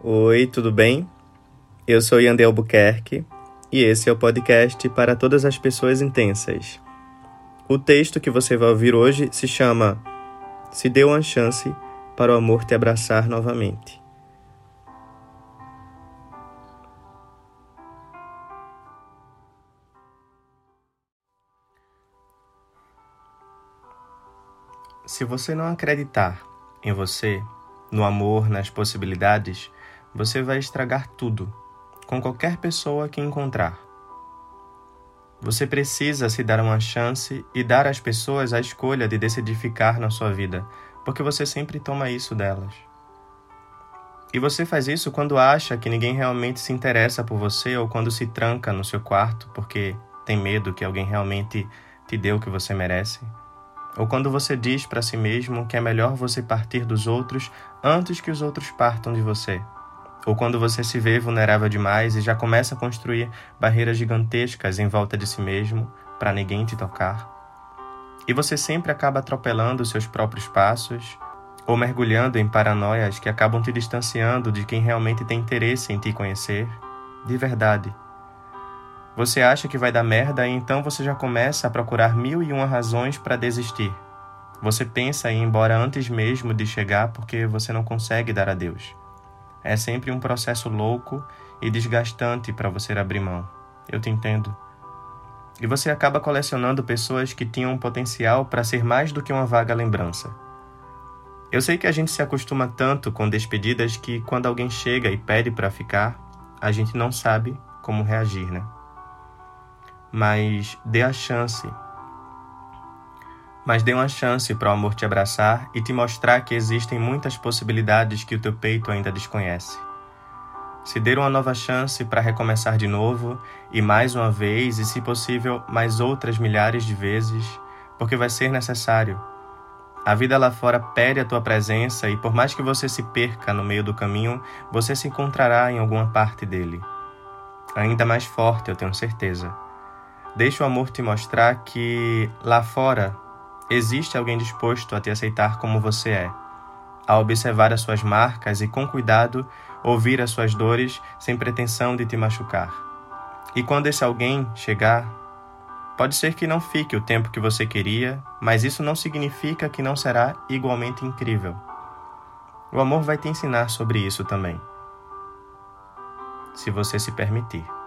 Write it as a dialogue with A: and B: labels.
A: Oi, tudo bem? Eu sou Yandel Albuquerque e esse é o podcast para todas as pessoas intensas. O texto que você vai ouvir hoje se chama Se Deu uma Chance para o Amor Te Abraçar Novamente. Se você não acreditar em você, no amor, nas possibilidades, você vai estragar tudo, com qualquer pessoa que encontrar. Você precisa se dar uma chance e dar às pessoas a escolha de decidir ficar na sua vida, porque você sempre toma isso delas. E você faz isso quando acha que ninguém realmente se interessa por você ou quando se tranca no seu quarto porque tem medo que alguém realmente te dê o que você merece. Ou quando você diz para si mesmo que é melhor você partir dos outros antes que os outros partam de você. Ou quando você se vê vulnerável demais e já começa a construir barreiras gigantescas em volta de si mesmo para ninguém te tocar. E você sempre acaba atropelando seus próprios passos ou mergulhando em paranoias que acabam te distanciando de quem realmente tem interesse em te conhecer de verdade. Você acha que vai dar merda e então você já começa a procurar mil e uma razões para desistir. Você pensa em ir embora antes mesmo de chegar porque você não consegue dar adeus. É sempre um processo louco e desgastante para você abrir mão. Eu te entendo. E você acaba colecionando pessoas que tinham potencial para ser mais do que uma vaga lembrança. Eu sei que a gente se acostuma tanto com despedidas que quando alguém chega e pede para ficar, a gente não sabe como reagir, né? mas dê a chance. Mas dê uma chance para o amor te abraçar e te mostrar que existem muitas possibilidades que o teu peito ainda desconhece. Se dê uma nova chance para recomeçar de novo e mais uma vez e, se possível, mais outras milhares de vezes, porque vai ser necessário. A vida lá fora pede a tua presença e, por mais que você se perca no meio do caminho, você se encontrará em alguma parte dele. Ainda mais forte, eu tenho certeza. Deixa o amor te mostrar que lá fora existe alguém disposto a te aceitar como você é, a observar as suas marcas e, com cuidado, ouvir as suas dores sem pretensão de te machucar. E quando esse alguém chegar, pode ser que não fique o tempo que você queria, mas isso não significa que não será igualmente incrível. O amor vai te ensinar sobre isso também, se você se permitir.